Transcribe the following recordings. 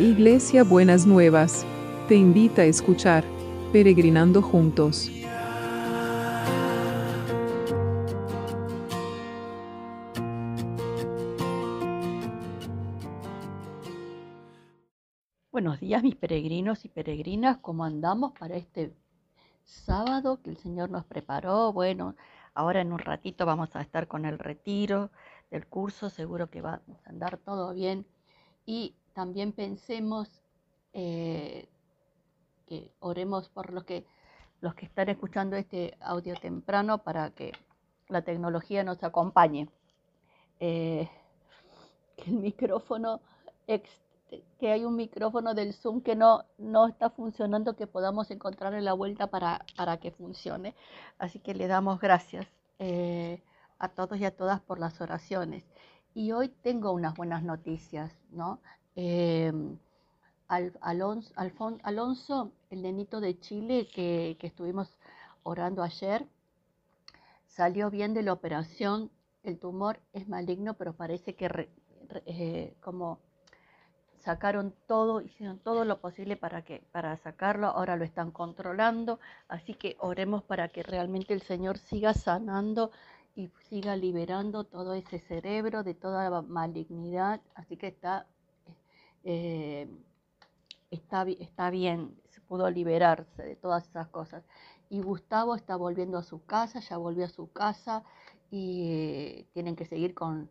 Iglesia Buenas Nuevas, te invita a escuchar Peregrinando Juntos. Buenos días mis peregrinos y peregrinas, ¿cómo andamos para este sábado que el Señor nos preparó? Bueno, ahora en un ratito vamos a estar con el retiro del curso, seguro que va a andar todo bien. Y también pensemos eh, que oremos por los que, los que están escuchando este audio temprano para que la tecnología nos acompañe. Eh, que el micrófono, que hay un micrófono del Zoom que no, no está funcionando, que podamos encontrarle la vuelta para, para que funcione. Así que le damos gracias eh, a todos y a todas por las oraciones. Y hoy tengo unas buenas noticias, ¿no? Em, Alonso, Alonso, el nenito de Chile que, estuvimos orando ayer, salió bien de la operación. El tumor es maligno, pero parece que eh, como sacaron todo, hicieron todo lo posible para, que, para sacarlo, ahora lo están controlando, así que oremos para que realmente el Señor siga sanando y siga liberando todo ese cerebro de toda la malignidad, así que está eh, está, está bien, se pudo liberarse de todas esas cosas. Y Gustavo está volviendo a su casa, ya volvió a su casa y eh, tienen que seguir con,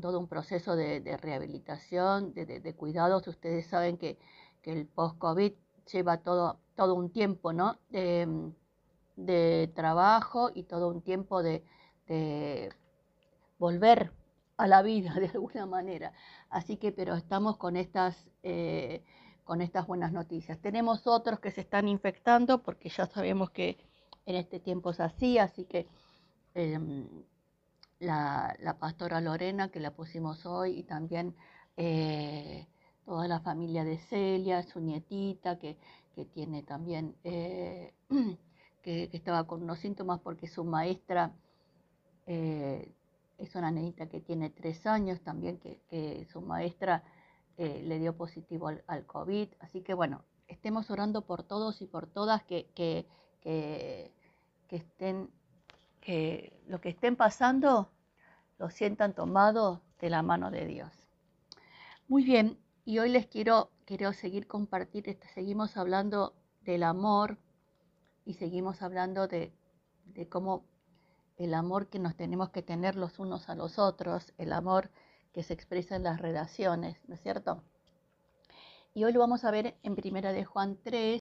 todo un proceso de, rehabilitación, de, cuidados. Ustedes saben que, el post-COVID lleva todo, todo un tiempo ¿no? de, trabajo y todo un tiempo de, volver a la vida de alguna manera. Así que, pero estamos con estas, eh, con estas buenas noticias. Tenemos otros que se están infectando porque ya sabemos que en este tiempo es así, así que em, la, pastora Lorena, que la pusimos hoy, y también eh, toda la familia de Celia, su nietita, que, tiene también, eh, que, estaba con unos síntomas porque su maestra es una nenita que tiene tres años también, que, su maestra eh, le dio positivo al, COVID. Así que bueno, estemos orando por todos y por todas que, que, estén, que lo que estén pasando lo sientan tomado de la mano de Dios. Muy bien, y hoy les quiero, quiero seguir compartir, este, seguimos hablando del amor y seguimos hablando de, de cómo el amor que nos tenemos que tener los unos a los otros, el amor que se expresa en las relaciones, ¿no es cierto? Y hoy lo vamos a ver en Primera de Juan 3,